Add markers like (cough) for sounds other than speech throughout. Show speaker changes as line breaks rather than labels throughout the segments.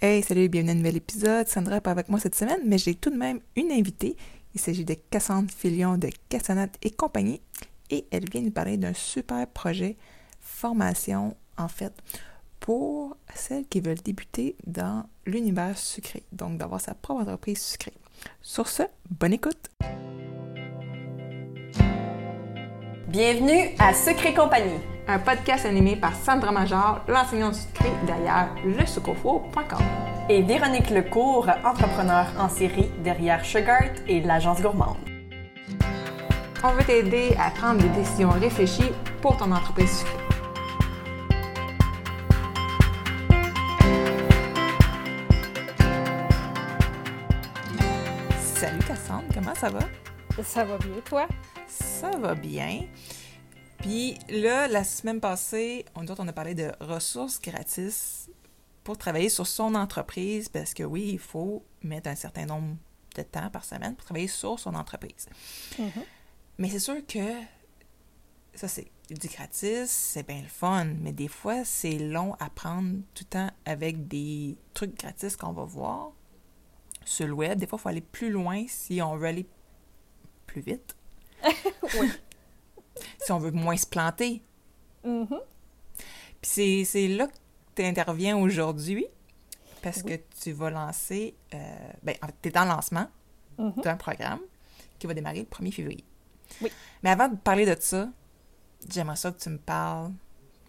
Hey, salut, bienvenue à un nouvel épisode. Sandra pas avec moi cette semaine, mais j'ai tout de même une invitée. Il s'agit de Cassandre Filion de Cassonate et compagnie. Et elle vient nous parler d'un super projet formation, en fait, pour celles qui veulent débuter dans l'univers sucré. Donc, d'avoir sa propre entreprise sucrée. Sur ce, bonne écoute!
Bienvenue à Secret Compagnie,
un podcast animé par Sandra Major, l'enseignante sucré derrière lesucofo.com.
et Véronique Lecourt, entrepreneur en série derrière Sugart et l'agence gourmande.
On veut t'aider à prendre des décisions réfléchies pour ton entreprise sucrée. Salut Cassandre, comment ça va?
Ça va bien, toi?
Ça va bien. Puis là, la semaine passée, on, nous autres, on a parlé de ressources gratis pour travailler sur son entreprise parce que oui, il faut mettre un certain nombre de temps par semaine pour travailler sur son entreprise.
Mhm.
Mais c'est sûr que ça, c'est du gratis, c'est bien le fun, mais des fois, c'est long à prendre tout le temps avec des trucs gratis qu'on va voir sur le web. Des fois, il faut aller plus loin si on veut aller plus vite. (laughs)
Oui.
Si on veut moins se planter.
Mhm.
Puis c'est- là que tu interviens aujourd'hui parce
Oui.
que tu vas lancer. Euh, ben, en fait, tu es en lancement
Mhm.
d'un programme qui va démarrer le 1er février.
Oui.
Mais avant de parler de ça, j'aimerais ça que tu me parles.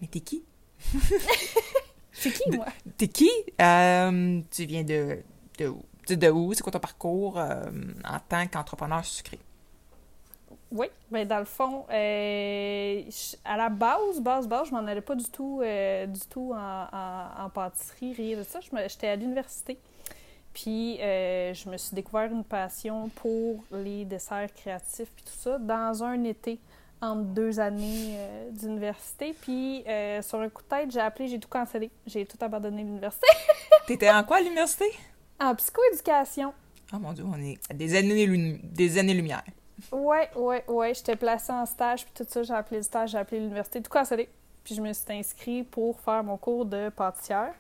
Mais t'es qui? (laughs)
C'est qui, moi?
T'es qui? Euh, tu viens de, de De où? C'est quoi ton parcours euh, en tant qu'entrepreneur sucré?
Oui, ben dans le fond, euh, je- à la base, base, base, je m'en allais pas du tout, euh, du tout en, en- en pâtisserie, rien de ça. J'étais à l'université. Puis, euh, je me suis découvert une passion pour les desserts créatifs puis tout ça dans un été entre deux années d'université. Puis, sur un coup de tête, j'ai appelé, j'ai tout cancellé. J'ai tout abandonné l'université. (laughs)
T'étais en quoi à l'université?
En psychoéducation.
Oh mon dieu, on est à des années, des années-lumière.
Ouais, ouais, ouais. J'étais placée en stage, puis tout ça, j'ai appelé le stage, j'ai appelé l'université, tout cancellé. Puis je me suis inscrite pour faire mon cours de pâtissière.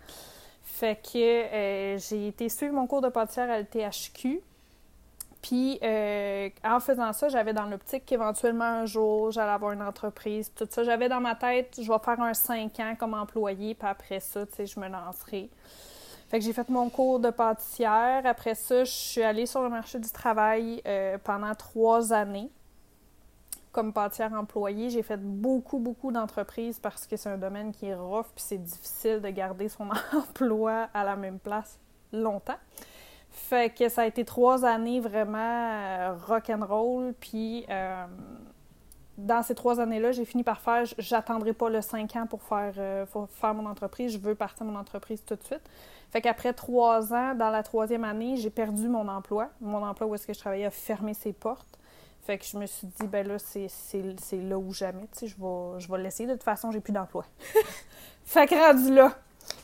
Fait que euh, j'ai été suivre mon cours de pâtissière à l'THQ. Puis euh, en faisant ça, j'avais dans l'optique qu'éventuellement un jour, j'allais avoir une entreprise, tout ça. J'avais dans ma tête, je vais faire un 5 ans comme employée, puis après ça, tu sais, je me lancerai. Fait que j'ai fait mon cours de pâtissière. Après ça, je suis allée sur le marché du travail euh, pendant trois années comme pâtissière employée. J'ai fait beaucoup, beaucoup d'entreprises parce que c'est un domaine qui est rough puis c'est difficile de garder son (laughs) emploi à la même place longtemps. Fait que ça a été trois années vraiment euh, rock'n'roll. Puis euh, dans ces trois années-là, j'ai fini par faire, j'attendrai pas le cinq ans pour faire, euh, faire mon entreprise. Je veux partir mon entreprise tout de suite. Fait qu'après trois ans, dans la troisième année, j'ai perdu mon emploi. Mon emploi où est-ce que je travaillais a fermé ses portes. Fait que je me suis dit, ben là, c'est là ou jamais, tu sais, je vais, je vais l'essayer. De toute façon, j'ai plus d'emploi. (laughs) fait que rendu là,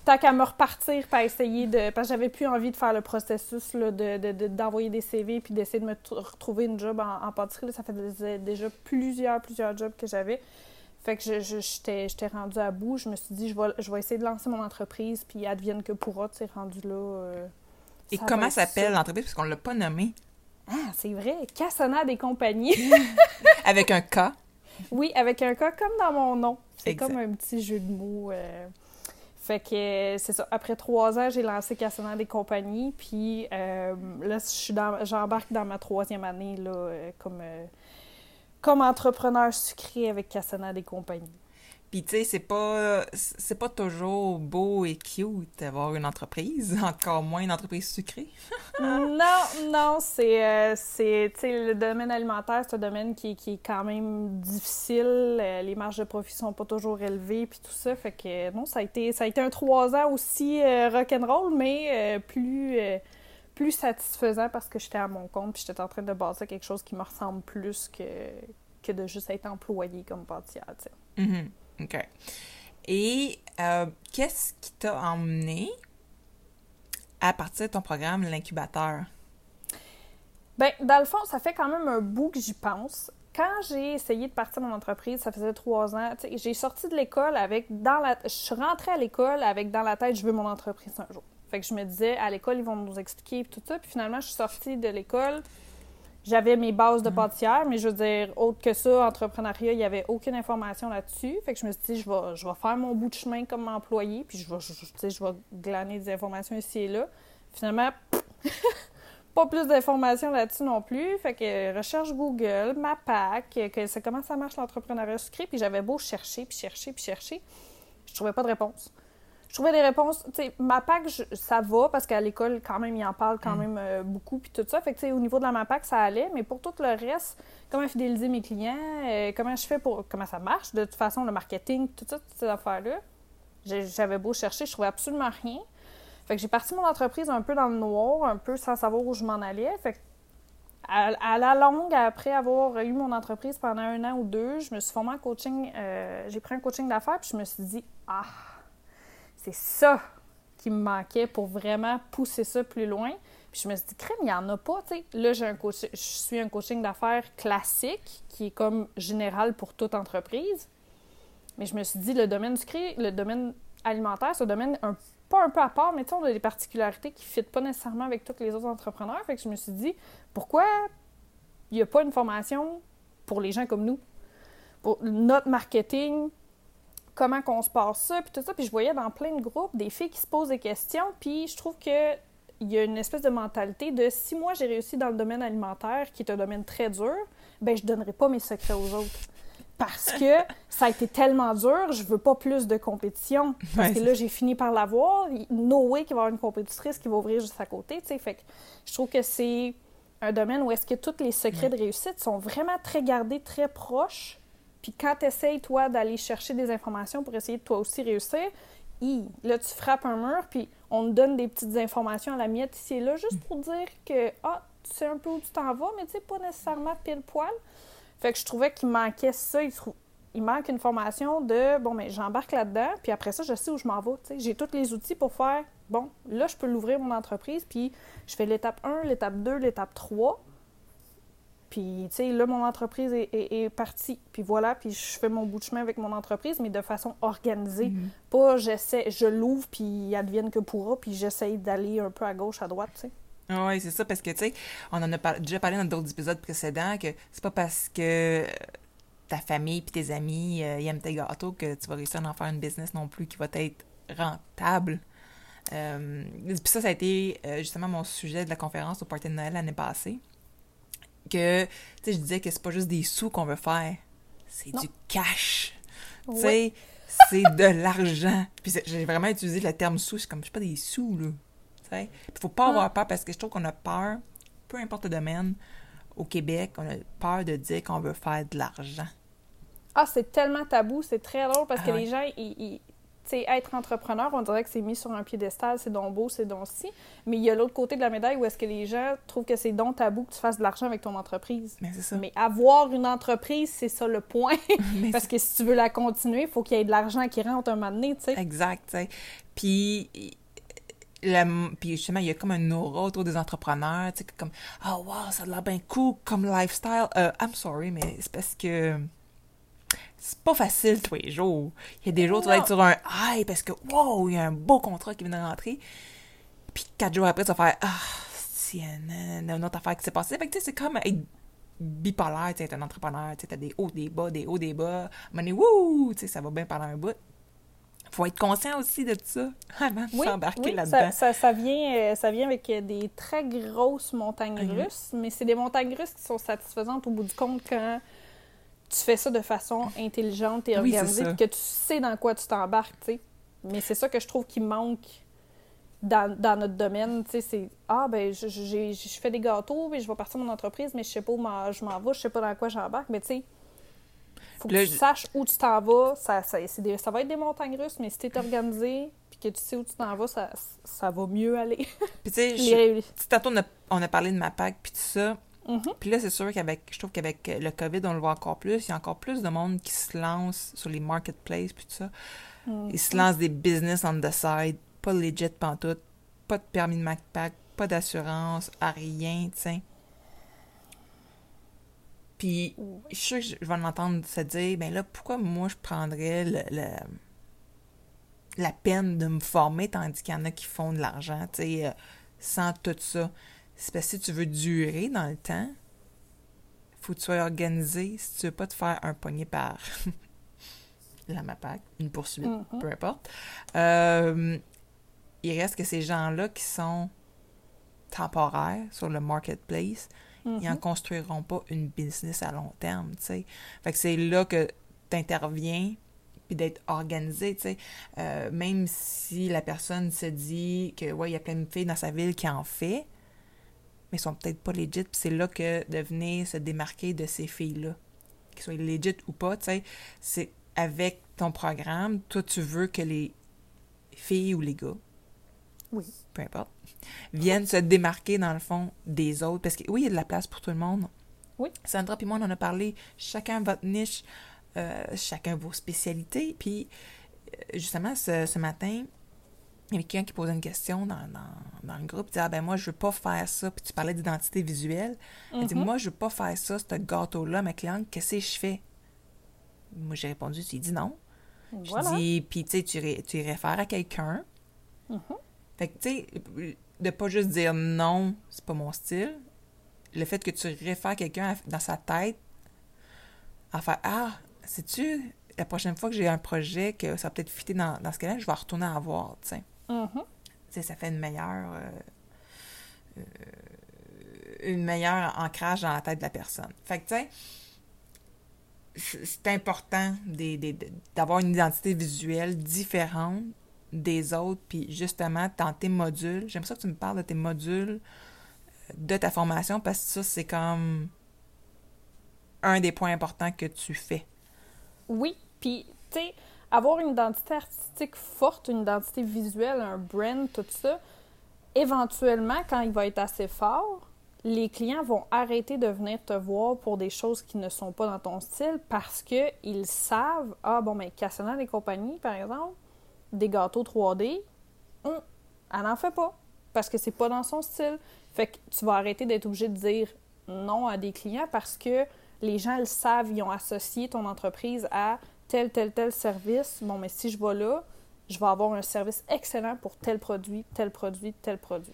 tant qu'à me repartir pour essayer de... Parce que j'avais plus envie de faire le processus, là, de, de- de- d'envoyer des CV puis d'essayer de me t- retrouver une job en, en pâtisserie. là. ça fait des- déjà plusieurs, plusieurs jobs que j'avais. Fait que je, je- j'étais, j'étais rendue à bout. Je me suis dit, je vais, je vais essayer de lancer mon entreprise, puis advienne que pourra, tu sais, rendu là... euh,
Et
ça
comment s'appelle
ça.
l'entreprise? Parce qu'on l'a pas nommé.
Ah, c'est vrai, Cassonade et compagnie. (laughs) (laughs)
Avec un K.
Oui, avec un cas comme dans mon nom. C'est
Exact.
comme un petit jeu de mots. euh. Fait que euh, c'est ça. Après trois ans, j'ai lancé Cassonade et compagnie. Puis euh, là, je suis dans, j'embarque dans ma troisième année là, euh, comme, euh, comme entrepreneur sucré avec Cassonade et compagnie.
Puis tu sais, c'est pas c'est pas toujours beau et cute d'avoir une entreprise, (laughs) encore moins une entreprise sucrée. (laughs)
non, non, c'est, euh, c'est, tu sais, le domaine alimentaire, c'est un domaine qui, qui est quand même difficile. Euh, les marges de profit sont pas toujours élevées, puis tout ça. Fait que, non, ça a été, ça a été un trois ans aussi euh, rock'n'roll, mais euh, plus, euh, plus satisfaisant parce que j'étais à mon compte, puis j'étais en train de bâtir quelque chose qui me ressemble plus que, que de juste être employée comme pâtissière, tu sais.
Mhm. OK. Et euh, qu'est-ce qui t'a emmené à partir de ton programme, l'incubateur?
Ben, dans le fond, ça fait quand même un bout que j'y pense. Quand j'ai essayé de partir mon entreprise, ça faisait trois ans, j'ai sorti de l'école avec, dans la, je suis rentrée à l'école avec dans la tête, je veux mon entreprise un jour. Fait que je me disais, à l'école, ils vont nous expliquer tout ça. Puis finalement, je suis sortie de l'école. J'avais mes bases de pâtissière, mais je veux dire, autre que ça, entrepreneuriat, il n'y avait aucune information là-dessus. Fait que je me suis dit, je vais, je vais faire mon bout de chemin comme employé, puis je vais, je, je, je vais glaner des informations ici et là. Finalement, (laughs) pas plus d'informations là-dessus non plus. Fait que recherche Google, ma PAC, que c'est comment ça marche l'entrepreneuriat sucré, puis j'avais beau chercher, puis chercher, puis chercher, je trouvais pas de réponse je trouvais des réponses. Tu sais, MAPAC, ça va parce qu'à l'école, quand même, ils en parlent quand mm. même euh, beaucoup, puis tout ça. Fait que, tu sais, au niveau de la MAPAC, ça allait. Mais pour tout le reste, comment fidéliser mes clients, euh, comment je fais pour. Comment ça marche, de toute façon, le marketing, tout ça, toutes ces affaires-là. J'avais beau chercher, je trouvais absolument rien. Fait que j'ai parti mon entreprise un peu dans le noir, un peu sans savoir où je m'en allais. Fait que à, la longue, après avoir eu mon entreprise pendant un an ou deux, je me suis formée en coaching. Euh, j'ai pris un coaching d'affaires, puis je me suis dit, ah, c'est ça qui me manquait pour vraiment pousser ça plus loin. Puis je me suis dit, crème, il n'y en a pas. Là, j'ai un je suis un coaching d'affaires classique qui est comme général pour toute entreprise. Mais je me suis dit, le domaine sucré, le domaine alimentaire, ce domaine un, pas un peu à part, mais tu on a des particularités qui ne fitent pas nécessairement avec tous les autres entrepreneurs. Fait que je me suis dit, pourquoi il n'y a pas une formation pour les gens comme nous? Pour notre marketing, comment qu'on se passe ça, puis tout ça. Puis je voyais dans plein de groupes des filles qui se posent des questions, puis je trouve que il y a une espèce de mentalité de si moi j'ai réussi dans le domaine alimentaire, qui est un domaine très dur, ben je donnerai pas mes secrets aux autres. Parce que ça a été tellement dur, je veux pas plus de compétition. Parce que là, j'ai fini par l'avoir. No way qu'il va y avoir une compétitrice qui va ouvrir juste à côté, tu sais. Fait que je trouve que c'est un domaine où est-ce que tous les secrets de réussite sont vraiment très gardés, très proches. Puis quand tu essayes, toi, d'aller chercher des informations pour essayer de toi aussi réussir, là, tu frappes un mur, puis on te donne des petites informations à la miette ici et là, juste pour dire que, ah, tu sais un peu où tu t'en vas, mais tu sais, pas nécessairement pile poil. Fait que je trouvais qu'il manquait ça. Il, manque une formation de, bon, mais j'embarque là-dedans, puis après ça, je sais où je m'en vais. J'ai tous les outils pour faire, bon, là, je peux l'ouvrir mon entreprise, puis je fais l'étape 1, l'étape 2, l'étape 3. Puis, tu sais, là, mon entreprise est, partie. Puis voilà, puis je fais mon bout de chemin avec mon entreprise, mais de façon organisée. Mhm. Pas j'essaie, je l'ouvre, puis il advienne que pourra, puis j'essaye d'aller un peu à gauche, à droite, tu sais.
Oui, c'est ça, parce que, tu sais, on en a déjà parlé dans d'autres épisodes précédents que c'est pas parce que ta famille puis tes amis euh, aiment tes gâteaux que tu vas réussir à en faire une business non plus qui va être rentable. Euh, puis ça, ça a été euh, justement mon sujet de la conférence au Party de Noël l'année passée que, tu sais, je disais que c'est pas juste des sous qu'on veut faire, c'est du cash. Tu sais, c'est de l'argent. Puis j'ai vraiment utilisé le terme sous, c'est comme, je sais pas, des sous, là. Tu sais, il faut pas avoir peur parce que je trouve qu'on a peur, peu importe le domaine, au Québec, on a peur de dire qu'on veut faire de l'argent.
Ah, c'est tellement tabou, c'est très drôle parce que ah les gens, ils, sais, être entrepreneur, on dirait que c'est mis sur un piédestal, c'est donc beau, c'est donc si. Mais il y a l'autre côté de la médaille où est-ce que les gens trouvent que c'est donc tabou que tu fasses de l'argent avec ton entreprise.
Mais, ça.
Mais avoir une entreprise, c'est ça le point. (laughs) Parce que si tu veux la continuer, il faut qu'il y ait de l'argent qui rentre un moment donné, tu sais.
Exact, tu sais. Puis... puis justement, il y a comme un aura autour des entrepreneurs, tu sais, comme « Oh wow, ça a l'air bien cool comme lifestyle. Euh, I'm sorry, mais c'est parce que c'est pas facile tous les jours. Il y a des jours où tu vas être sur un high parce que wow, il y a un beau contrat qui vient de rentrer. Puis quatre jours après, tu vas faire ah, c'est une, autre affaire qui s'est passée. Fait que tu sais, c'est comme être bipolaire, tu sais, un entrepreneur, tu sais, t'as des hauts, des bas, des hauts, des bas. Mais wouh, tu sais, ça va bien pendant un bout. Faut être conscient aussi de ça (laughs) avant de s'embarquer là-dedans.
Ça, ça, vient, euh, ça vient avec des très grosses montagnes mhm. russes, mais c'est des montagnes russes qui sont satisfaisantes au bout du compte quand tu fais ça de façon intelligente et organisée, que tu sais dans quoi tu t'embarques, tu sais. Mais c'est ça que je trouve qui manque dans, dans notre domaine, tu sais, c'est « Ah, ben, je, je fais des gâteaux, mais je vais partir de mon entreprise, mais je sais pas où je m'en vais, je sais pas dans quoi j'embarque. » Mais tu sais, faut que tu saches où tu t'en vas. Ça, ça, ça, va être des montagnes russes, mais si tu es organisé puis que tu sais où tu t'en vas, ça, ça va mieux aller.
Puis tu sais, (laughs) tantôt on a, on a parlé de ma PAC puis tout ça.
Mm-hmm.
Puis là, c'est sûr qu'avec, je trouve qu'avec le COVID, on le voit encore plus. Il y a encore plus de monde qui se lance sur les marketplaces puis tout ça.
Mm-hmm.
Ils se lancent des business on the side, pas legit pantoute, pas de permis de MacPac, pas d'assurance, à rien, tu Puis, je suis sûr que je vais m'entendre se dire, ben là, pourquoi moi je prendrais le, la peine de me former, tandis qu'il y en a qui font de l'argent, tu sais, euh, sans tout ça? C'est parce que si tu veux durer dans le temps, faut que tu sois organisé si tu veux pas te faire un poignet par (laughs) la MAPAC, une poursuite,
Mhm.
peu importe. Euh, il reste que ces gens-là qui sont temporaires sur le marketplace, ils n'en
Mhm.
construiront pas une business à long terme, tu sais. Fait que c'est là que tu interviens, puis d'être organisé, tu sais. Euh, même si la personne se dit que, ouais, il y a plein de filles dans sa ville qui en fait, mais sont peut-être pas legit, puis c'est là que de venir se démarquer de ces filles-là, qu'ils soient legit ou pas, tu sais, c'est avec ton programme, toi, tu veux que les filles ou les gars,
Oui.
peu importe, viennent se démarquer dans le fond des autres. Parce que oui, il y a de la place pour tout le monde.
Oui.
Sandra et moi, on en a parlé. Chacun votre niche, euh, chacun vos spécialités. Puis, euh, justement, ce, ce matin, il y avait quelqu'un qui posait une question dans, dans, dans le groupe. Disait Ah, ben moi, je veux pas faire ça. Puis tu parlais d'identité visuelle. Elle dit
Mhm.
Moi, je veux pas faire ça, ce gâteau-là, ma cliente. Qu'est-ce que je fais? Moi, j'ai répondu Tu dis non.
Voilà.
Je dis, puis tu sais, tu, ré- tu réfères à quelqu'un.
Mhm.
Fait que, tu sais, de pas juste dire non, c'est pas mon style. Le fait que tu réfères quelqu'un dans sa tête à faire Ah, sais-tu, la prochaine fois que j'ai un projet que ça va peut-être fitter dans, dans ce cas-là, je vais retourner à voir, tu sais. Sais, ça fait une meilleure. euh, euh, une meilleure ancrage dans la tête de la personne. Fait que, tu sais, c'est important des- des- de- d'avoir une identité visuelle différente des autres, puis justement, dans tes modules, j'aime ça que tu me parles de tes modules euh, de ta formation, parce que ça, c'est comme un des points importants que tu fais.
Oui, puis, tu sais, avoir une identité artistique forte, une identité visuelle, un brand, tout ça, éventuellement, quand il va être assez fort, les clients vont arrêter de venir te voir pour des choses qui ne sont pas dans ton style parce qu'ils savent, ah bon, mais Cassonade et compagnie, par exemple, des gâteaux 3D, hum, elle n'en fait pas parce que c'est pas dans son style. Fait que tu vas arrêter d'être obligé de dire non à des clients parce que les gens le savent, ils ont associé ton entreprise à tel, tel, tel service. Bon, mais si je vais là, je vais avoir un service excellent pour tel produit, tel produit, tel produit.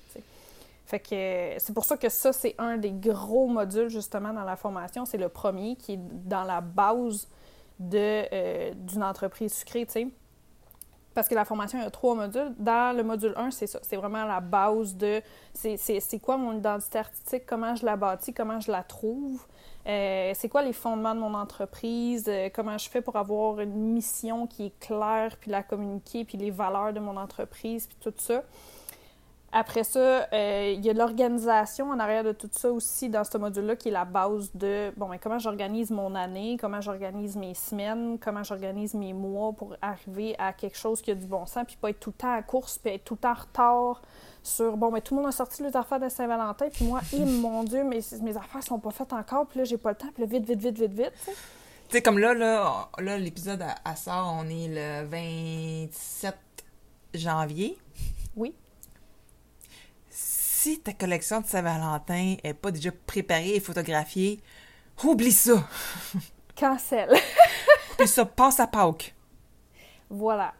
Fait que c'est pour ça que ça, c'est un des gros modules justement dans la formation. C'est le premier qui est dans la base euh, d'une entreprise sucrée, tu sais. Parce que la formation, il y a trois modules. Dans le module 1, c'est ça. C'est vraiment la base de c'est, quoi mon identité artistique, comment je la bâtis, comment je la trouve? Euh, c'est quoi les fondements de mon entreprise, euh, comment je fais pour avoir une mission qui est claire, puis la communiquer, puis les valeurs de mon entreprise, puis tout ça? Après ça, euh, il y a de l'organisation en arrière de tout ça aussi dans ce module-là qui est la base de bon, ben, comment j'organise mon année, comment j'organise mes semaines, comment j'organise mes mois pour arriver à quelque chose qui a du bon sens, puis pas être tout le temps à course, puis être tout le temps en retard sur bon, ben tout le monde a sorti les affaires de Saint-Valentin, puis moi, eh, (laughs) mon Dieu, mes, mes affaires sont pas faites encore, puis là, j'ai pas le temps, puis là, vite, vite, vite, vite, vite. tu sais.
Tu sais, comme là, là, là l'épisode à, à sort, on est le 27 janvier.
Oui.
Si ta collection de Saint-Valentin est pas déjà préparée et photographiée, oublie ça. (laughs)
Cancel. (laughs)
Oublie ça, passe à Pâques.
voilà.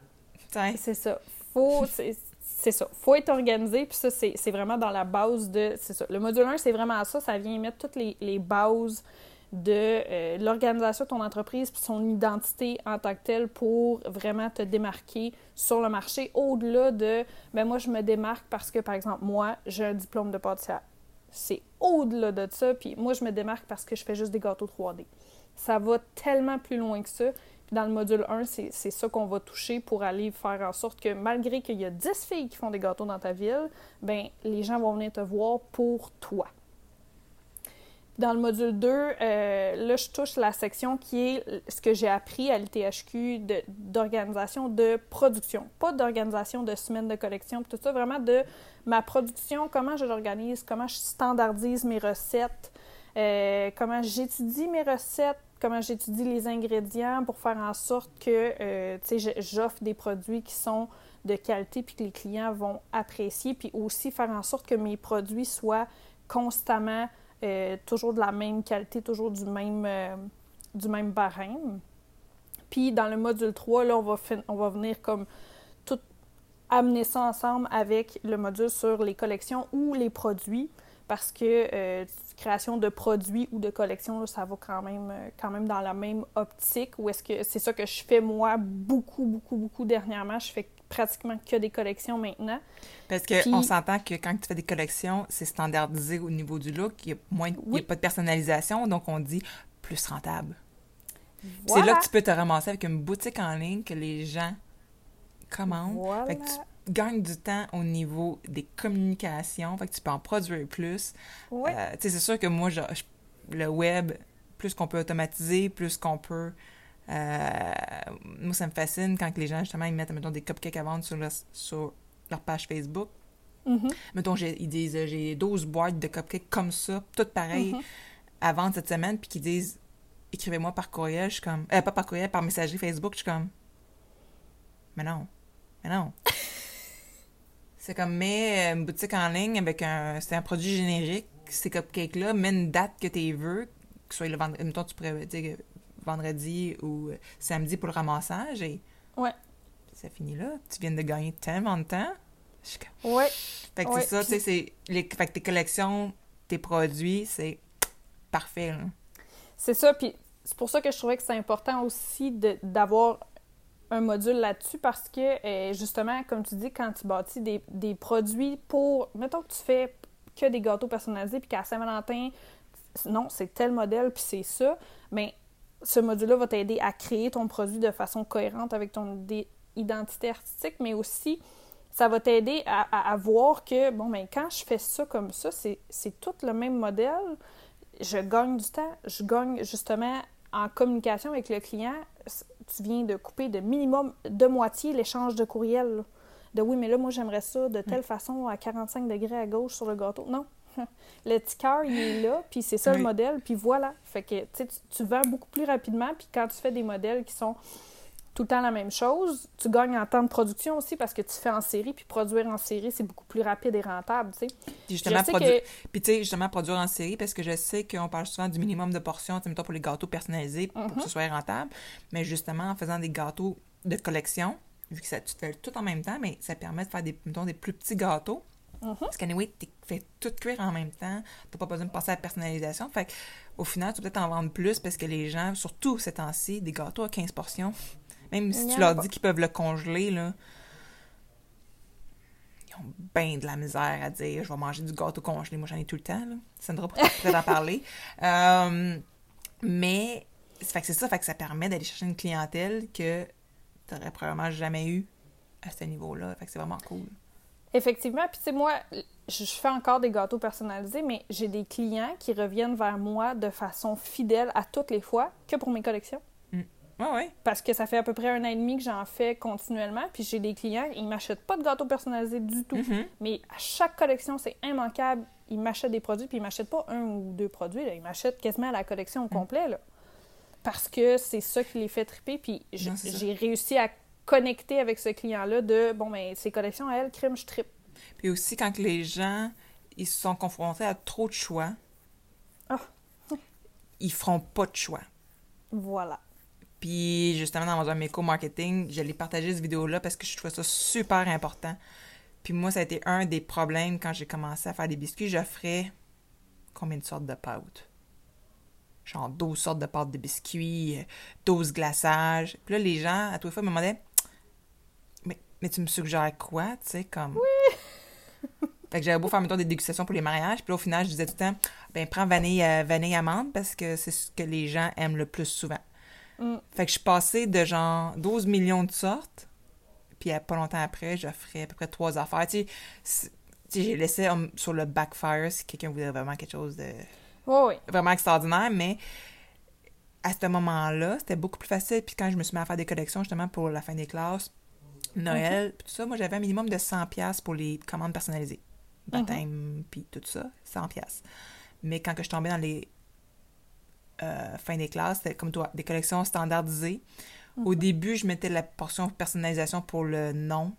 C'est ça. Faut, c'est, c'est ça. Faut être organisé, puis ça, c'est, c'est vraiment dans la base de. C'est ça. Le module 1, c'est vraiment ça. Ça vient mettre toutes les, les bases de euh, l'organisation de ton entreprise, puis son identité en tant que telle pour vraiment te démarquer sur le marché, au-delà de. Ben moi, je me démarque parce que, par exemple, moi, j'ai un diplôme de pâtissière. C'est au-delà de ça, puis moi, je me démarque parce que je fais juste des gâteaux 3D. Ça va tellement plus loin que ça. Dans le module 1, c'est c'est ça qu'on va toucher pour aller faire en sorte que malgré qu'il y a 10 filles qui font des gâteaux dans ta ville, ben les gens vont venir te voir pour toi. Dans le module 2, euh, là, je touche la section qui est ce que j'ai appris à l'ITHQ d'organisation de, production. Pas d'organisation de semaines de collection, tout ça, vraiment de ma production, comment je l'organise, comment je standardise mes recettes, euh, comment j'étudie mes recettes, comment j'étudie les ingrédients pour faire en sorte que euh, tu sais, j'offre des produits qui sont de qualité puis que les clients vont apprécier, puis aussi faire en sorte que mes produits soient constamment euh, toujours de la même qualité, toujours du même, euh, du même barème. Puis dans le module 3, là, on va, on va venir comme tout amener ça ensemble avec le module sur les collections ou les produits parce que euh, création de produits ou de collections, ça va quand même, quand même dans la même optique. Ou est-ce que c'est ça que je fais moi beaucoup, beaucoup, beaucoup dernièrement? Je fais pratiquement que des collections maintenant.
Parce qu'on s'entend que quand tu fais des collections, c'est standardisé au niveau du look. Il n'y a, moins, a pas de personnalisation, donc on dit plus rentable. C'est là que tu peux te ramasser avec une boutique en ligne que les gens commandent. Fait que tu gagnes du temps au niveau des communications, fait que tu peux en produire plus. Euh, c'est sûr que moi, le web, plus qu'on peut automatiser, plus qu'on peut... Euh, moi, ça me fascine quand les gens, justement, ils mettent, mettons, des cupcakes à vendre sur leur, sur leur page Facebook. Mm-hmm. Mettons, ils disent, j'ai 12 boîtes de cupcakes comme ça, toutes pareilles, mm-hmm. à vendre cette semaine, puis qu'ils disent, écrivez-moi par courriel, je suis comme... Euh, pas par courriel, par messagerie Facebook, je suis comme... Mais non. Mais non. (laughs) c'est comme, mets une boutique en ligne avec un... C'est un produit générique, ces cupcakes-là, mets une date que tu veux, que ce soit le vendredi... Mettons, tu pourrais vendredi ou samedi pour le ramassage, et...
Ouais.
Ça finit là. Tu viens de gagner tellement de temps.
Ouais.
Fait que c'est ça, tu sais, c'est... Les... Fait que tes collections, tes produits, c'est parfait, là.
C'est ça, puis c'est pour ça que je trouvais que c'est important aussi d'avoir un module là-dessus parce que, euh, justement, comme tu dis, quand tu bâtis des, des, produits pour. Mettons que tu fais que des gâteaux personnalisés, puis qu'à Saint-Valentin, non, c'est tel modèle, puis c'est ça, mais ce module-là va t'aider à créer ton produit de façon cohérente avec ton identité artistique, mais aussi ça va t'aider à, à, voir que, bon, ben, quand je fais ça comme ça, c'est tout le même modèle, je gagne du temps, je gagne justement en communication avec le client. Tu viens de couper de minimum de moitié l'échange de courriel. De oui, mais là, moi, j'aimerais ça de telle façon à 45 degrés à gauche sur le gâteau. Non. (laughs) le ticker, il est là, puis c'est ça le modèle, puis voilà. Fait que tu, tu vends beaucoup plus rapidement, puis quand tu fais des modèles qui sont tout le temps la même chose. Tu gagnes en temps de production aussi parce que tu fais en série, puis produire en série, c'est beaucoup plus rapide et rentable, tu sais.
Puis justement, justement, produire en série, parce que je sais qu'on parle souvent du minimum de portions, mettons pour les gâteaux personnalisés, pour que ce mhm. soit rentable, mais justement, en faisant des gâteaux de collection, vu que ça, tu fais tout en même temps, mais ça permet de faire des, mettons, des plus petits gâteaux. Mhm. Parce qu'anyway, tu fais tout cuire en même temps. Tu pas besoin de passer à la personnalisation. Fait au final, tu peux peut-être en vendre plus parce que les gens, surtout ces temps-ci, des gâteaux à 15 portions, même si tu leur dis qu'ils peuvent le congeler, là, ils ont bien de la misère à dire je vais manger du gâteau congelé. Moi, j'en ai tout le temps. Là. Sandra pourrait (laughs) en parler. Euh, mais fait c'est ça, fait que ça permet d'aller chercher une clientèle que tu n'aurais probablement jamais eu à ce niveau-là. Fait que c'est vraiment cool.
Effectivement. Puis, tu sais, moi, je fais encore des gâteaux personnalisés, mais j'ai des clients qui reviennent vers moi de façon fidèle à toutes les fois que pour mes collections. Parce que ça fait à peu près un an et demi que j'en fais continuellement, puis j'ai des clients, ils m'achètent pas de gâteaux personnalisés du tout. Mm-hmm. Mais à chaque collection, c'est immanquable. Ils m'achètent des produits, puis ils m'achètent pas un ou deux produits, ils m'achètent quasiment la collection au mm. complet. Là. Parce que c'est ça qui les fait triper, puis j'ai réussi à connecter avec ce client-là de bon, mais ben, ces collections à elle, crème, je tripe.
Puis aussi, quand les gens ils se sont confrontés à trop de choix, oh. (laughs) ils feront pas de choix.
Voilà.
Puis justement, dans mon éco-marketing, j'allais partager cette vidéo-là parce que je trouvais ça super important. Puis moi, ça a été un des problèmes quand j'ai commencé à faire des biscuits. J'offrais combien de sortes de pâtes? Genre 12 sortes de pâtes de biscuits, 12 glaçages. Puis là, les gens, à toute fois, me demandaient mais, tu me suggères quoi, tu sais, comme?
Oui! (laughs)
fait que j'avais beau faire, mettons, des dégustations pour les mariages. Puis là, au final, je disais tout le temps, ben, prends vanille, euh, vanille amande parce que c'est ce que les gens aiment le plus souvent. Mm. Fait que je suis passée de genre 12 millions de sortes, puis pas longtemps après, j'offrais à peu près trois affaires. Tu sais, j'ai laissé sur le backfire si quelqu'un voulait vraiment quelque chose de vraiment extraordinaire, mais à ce moment-là, c'était beaucoup plus facile. Puis quand je me suis mis à faire des collections justement pour la fin des classes, Noël, tout ça, moi j'avais un minimum de 100$ pour les commandes personnalisées. Baptême, puis tout ça, 100$. Mais quand que je tombais dans les euh, fin des classes, c'était comme toi, des collections standardisées. Au mhm. début, je mettais la portion personnalisation pour le nom.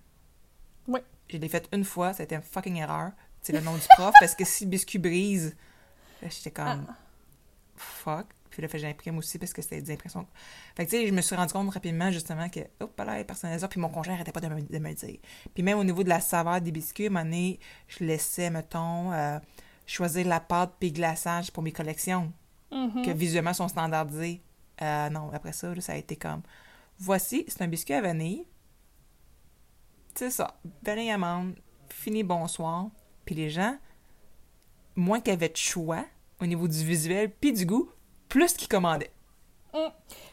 Oui.
Je l'ai faite une fois, ça a été une fucking erreur. C'est le nom du prof, parce que si Biscuit brise, j'étais comme ah. fuck. Puis là, fait, j'imprime aussi parce que c'était des impressions. Fait que, tu sais, je me suis rendu compte rapidement, justement, que, hop là, personnalisation. Puis mon conjoint n'arrêtait pas de me, de me le dire. Puis même au niveau de la saveur des biscuits, à un moment donné, je laissais, mettons, euh, choisir la pâte puis glaçage pour mes collections,
Mhm.
que visuellement sont standardisés. Euh, non, après ça, là, ça a été comme, voici, c'est un biscuit à vanille. C'est ça, vanille amande, fini, bonsoir. Puis les gens, moins qu'ils avaient de choix au niveau du visuel puis du goût, plus qu'ils commandaient.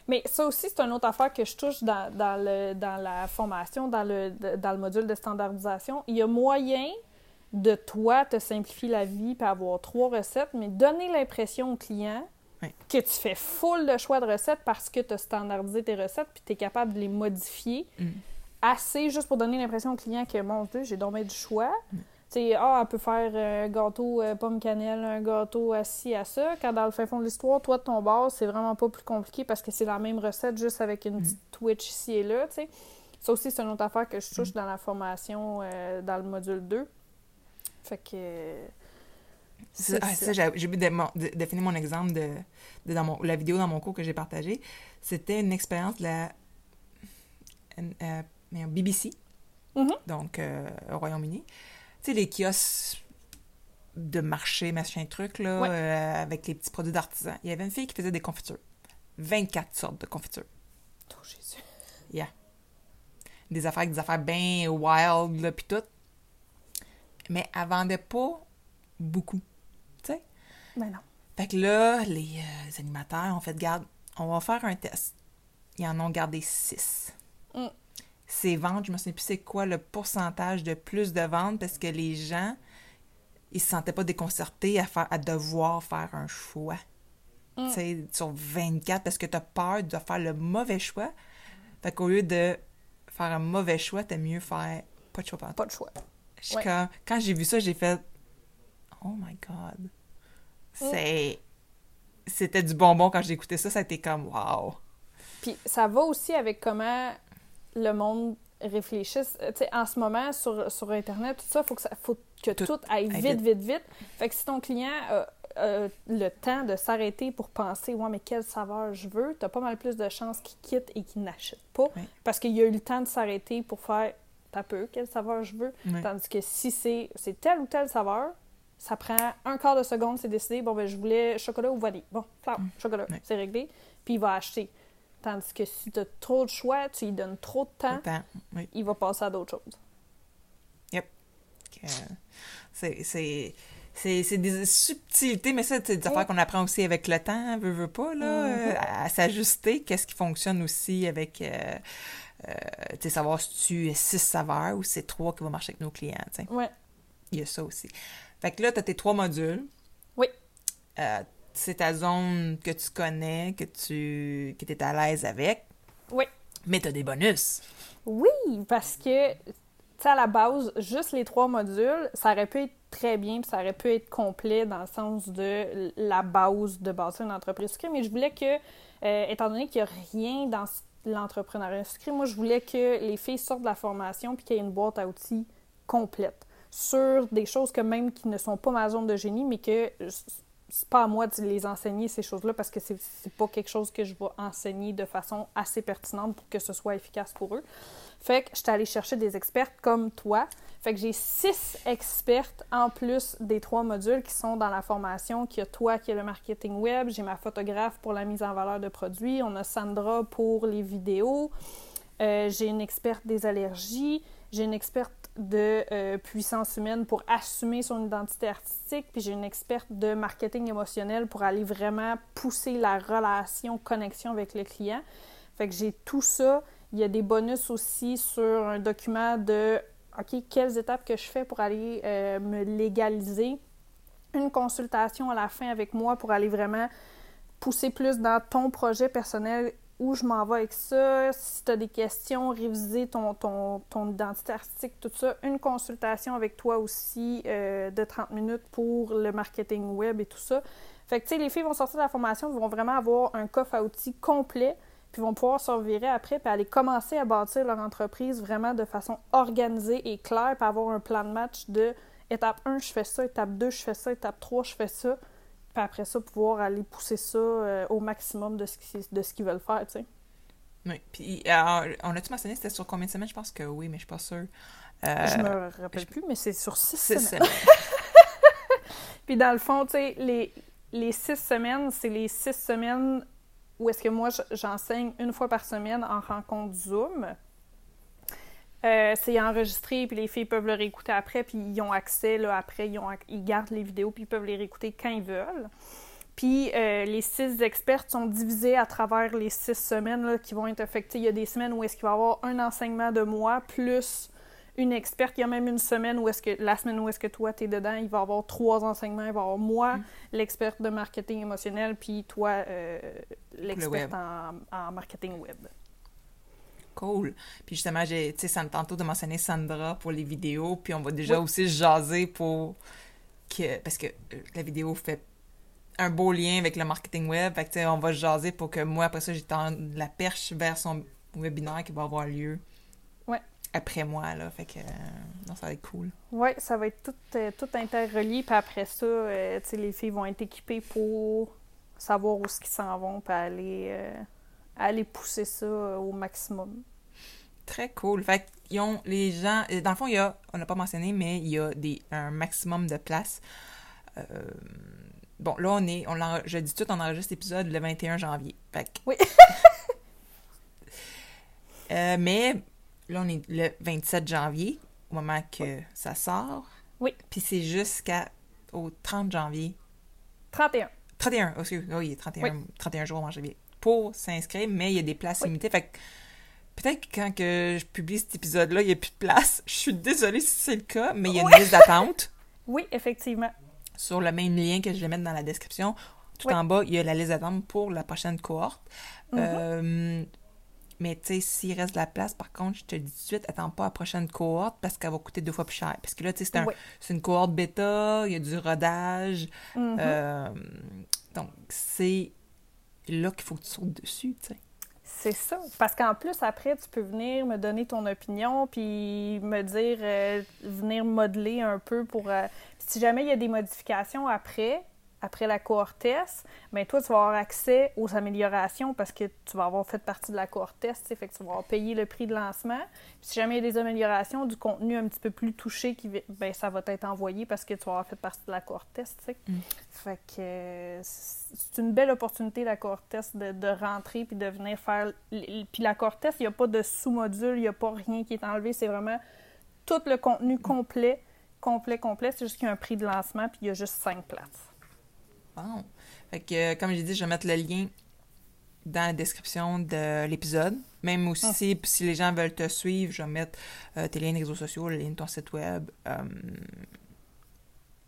Mais ça aussi, c'est une autre affaire que je touche dans, dans le, dans la formation, dans le, dans le module de standardisation. Il y a moyen de toi te simplifier la vie et avoir trois recettes, mais donner l'impression au client
Oui.
que tu fais full de choix de recettes parce que tu as standardisé tes recettes puis tu es capable de les modifier
Mm.
assez juste pour donner l'impression au client que, mon Dieu, j'ai donc du choix. Tu sais, ah, elle peut faire un gâteau euh, pomme cannelle, un gâteau assis à ça. Quand dans le fin fond de l'histoire, toi, de ton bord, c'est vraiment pas plus compliqué parce que c'est la même recette, juste avec une petite twitch ici et là, tu sais. Ça aussi, c'est une autre affaire que je touche dans la formation, euh, dans le module 2. Fait que...
Ça, ah, ça, j'ai de, mon- de- de finir mon exemple de, de dans mon, la vidéo dans mon cours que j'ai partagé. C'était une expérience de la une, euh, BBC,
Mhm.
donc euh, au Royaume-Uni. Tu sais, les kiosques de marché, machin truc, là,
Ouais.
euh, avec les petits produits d'artisans. Il y avait une fille qui faisait des confitures. 24 sortes de confitures.
Oh, Jésus.
Yeah. Des affaires avec des affaires bien wild, là, pis tout. Mais elle vendait pas beaucoup. Tu sais?
Ben non.
Fait que là, les, euh, les animateurs ont fait, garde, on va faire un test. Ils en ont gardé six.
Mm.
Ces ventes, je me souviens plus c'est quoi le pourcentage de plus de ventes parce que les gens, ils se sentaient pas déconcertés à, faire, à devoir faire un choix.
Mm.
Tu sais, sur 24 parce que tu as peur de faire le mauvais choix. Fait qu'au lieu de faire un mauvais choix, t'as mieux faire pas de choix.
Pas de choix.
Je suis
Ouais.
comme- quand j'ai vu ça, j'ai fait Oh my God. C'est. C'était du bonbon quand j'ai écouté ça, ça a été comme wow.
Puis ça va aussi avec comment le monde réfléchisse. Euh, en ce moment, sur, sur Internet, tout ça, il faut que, ça, faut que
Tout
tout, aille vite, vite, vite. Fait que si ton client a, a le temps de s'arrêter pour penser, ouais, mais quelle saveur je veux, tu as pas mal plus de chances qu'il quitte et qu'il n'achète pas.
Oui.
Parce qu'il a eu le temps de s'arrêter pour faire, t'as peu, quelle saveur je veux. Tandis que si c'est telle ou telle saveur, ça prend un quart de seconde, c'est décidé. Bon, ben, je voulais chocolat ou vanille. Bon, flour, chocolat,
Mm. Ouais.
c'est réglé. Puis il va acheter. Tandis que si tu as trop de choix, tu lui donnes trop de temps,
oui.
il va passer à d'autres choses.
que c'est- C'est. Des subtilités, mais ça, c'est des affaires qu'on apprend aussi avec le temps, veut, veut pas, là,
Mhm.
euh, à, à s'ajuster. Qu'est-ce qui fonctionne aussi avec, euh, euh, tu sais, savoir si tu es six saveurs ou c'est trois qui vont marcher avec nos clients, tu sais.
Ouais.
Il y a ça aussi. Fait que là, tu as tes trois modules.
Oui.
Euh, c'est ta zone que tu connais, que tu que es à l'aise avec.
Oui.
Mais tu as des bonus.
Oui, parce que, tu sais, à la base, juste les trois modules, ça aurait pu être très bien, puis ça aurait pu être complet dans le sens de la base de bâtir une entreprise sucrée, mais je voulais que, euh, étant donné qu'il n'y a rien dans l'entrepreneuriat sucré, moi, je voulais que les filles sortent de la formation puis qu'il y ait une boîte à outils complète sur des choses que même qui ne sont pas ma zone de génie, mais que c'est pas à moi de les enseigner, ces choses-là, parce que c'est pas quelque chose que je vais enseigner de façon assez pertinente pour que ce soit efficace pour eux. Fait que je suis allée chercher des expertes comme toi. Fait que j'ai six expertes en plus des trois modules qui sont dans la formation. Qui a toi qui est le marketing web, j'ai ma photographe pour la mise en valeur de produits, on a Sandra pour les vidéos, euh, j'ai une experte des allergies, j'ai une experte de euh, puissance humaine pour assumer son identité artistique, puis j'ai une experte de marketing émotionnel pour aller vraiment pousser la relation, connexion avec le client. Fait que j'ai tout ça. Il y a des bonus aussi sur un document de OK, quelles étapes que je fais pour aller euh, me légaliser? Une consultation à la fin avec moi pour aller vraiment pousser plus dans ton projet personnel, où je m'en vais avec ça, si tu as des questions, réviser ton, ton, ton identité artistique, tout ça. Une consultation avec toi aussi euh, de 30 minutes pour le marketing web et tout ça. Fait que, tu sais, les filles vont sortir de la formation, vont vraiment avoir un coffre à outils complet, puis vont pouvoir se revirer après, puis aller commencer à bâtir leur entreprise vraiment de façon organisée et claire, puis avoir un plan de match de étape 1, je fais ça, étape 2, je fais ça, étape 3, je fais ça. Puis après ça, pouvoir aller pousser ça euh, au maximum de ce qu'ils veulent faire, tu sais.
Oui. Puis, on a-tu mentionné c'était sur combien de semaines? Je pense que oui, mais je suis pas sûre. Euh,
je me rappelle plus, mais c'est sur six
six
semaines.
semaines. (laughs)
Puis dans le fond, tu sais, les, les six semaines, c'est les six semaines où est-ce que moi, j'enseigne une fois par semaine en rencontre Zoom. Euh, c'est enregistré, puis les filles peuvent le réécouter après, puis ils ont accès, là, après, ils, ont, ils gardent les vidéos, puis ils peuvent les réécouter quand ils veulent. Puis euh, les six expertes sont divisées à travers les six semaines là, qui vont être affectées. Il y a des semaines où est-ce qu'il va y avoir un enseignement de moi, plus une experte. Il y a même une semaine où est-ce que la semaine où est-ce que toi tu es dedans, il va y avoir trois enseignements. Il va y avoir moi, l'experte de marketing émotionnel, puis toi, euh, l'experte en marketing web.
Cool. Puis justement, j'ai, tu sais, ça me tantôt de mentionner Sandra pour les vidéos, puis on va déjà
Oui.
aussi jaser pour que, parce que euh, la vidéo fait un beau lien avec le marketing web, fait que tu sais, on va jaser pour que moi, après ça, j'étende la perche vers son webinaire qui va avoir lieu
Ouais.
après moi, là, fait que, euh, non, ça va être cool.
Oui, ça va être tout, euh, tout interrelié. Puis après ça, euh, tu sais, les filles vont être équipées pour savoir où ce qu'ils s'en vont, puis aller, euh, aller pousser ça euh, au maximum.
Très cool. Fait qu'ils ont les gens. euh, Dans le fond, il y a, on n'a pas mentionné, mais il y a des, un maximum de places. Euh, bon, là, on est. On je dis tout, on enregistre l'épisode le 21 janvier. Fait que-
Oui. (laughs)
Euh, mais là, on est le 27 janvier, au moment que ça sort.
Oui.
Puis c'est jusqu'au 30 janvier.
31.
31, oh, excuse, oui, 31, 31 jours en janvier pour s'inscrire, mais il y a des places
Oui.
limitées. Fait que peut-être que quand que je publie cet épisode-là, il n'y a plus de place. (laughs) Je suis désolée si c'est le cas, mais il y a une
Oui.
liste d'attente (laughs)
Oui, effectivement.
sur le même lien que je vais mettre dans la description. Tout
Oui.
en bas, il y a la liste d'attente pour la prochaine cohorte.
Mhm.
Euh, mais tu sais, s'il reste de la place, par contre, je te dis tout de suite, attends pas la prochaine cohorte parce qu'elle va coûter deux fois plus cher. Parce que là, tu sais, c'est un-
Oui.
une cohorte bêta, il y a du rodage.
Mhm.
Euh, donc, c'est là qu'il faut que tu dessus.
C'est ça. Parce qu'en plus, après, tu peux venir me donner ton opinion, puis me dire, euh, venir modeler un peu pour. euh, si jamais il y a des modifications après, après la cohorte test, bien toi, tu vas avoir accès aux améliorations parce que tu vas avoir fait partie de la cohorte test, tu sais, fait que tu vas avoir payé le prix de lancement. Puis si jamais il y a des améliorations, du contenu un petit peu plus touché, qui, ben, ça va t'être envoyé parce que tu vas avoir fait partie de la cohorte test, tu sais.
Mm.
Fait que euh, c'est une belle opportunité, la cohorte test, de, de rentrer puis de venir faire. Puis la cohorte test, il n'y a pas de sous-module, il n'y a pas rien qui est enlevé, c'est vraiment tout le contenu complet, complet, complet. C'est juste qu'il y a un prix de lancement puis il y a juste cinq places.
Bon. Fait que, euh, comme j'ai dit, je vais mettre le lien dans la description de l'épisode. Même aussi,
Ah.
si, les gens veulent te suivre, je vais mettre euh, tes liens de réseaux sociaux, le lien de ton site web euh,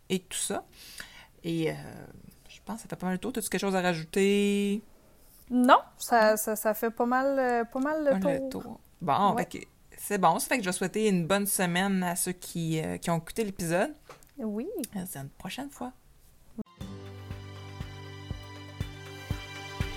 et tout ça. Et euh, je pense que ça fait pas mal le tour. As-tu quelque chose à rajouter?
Non, ça, ça, ça fait pas mal, pas mal le
Le
tour.
Bon,
Ouais.
fait que c'est bon. Ça fait que je vais souhaiter une bonne semaine à ceux qui, qui ont écouté l'épisode.
Oui.
À une prochaine fois.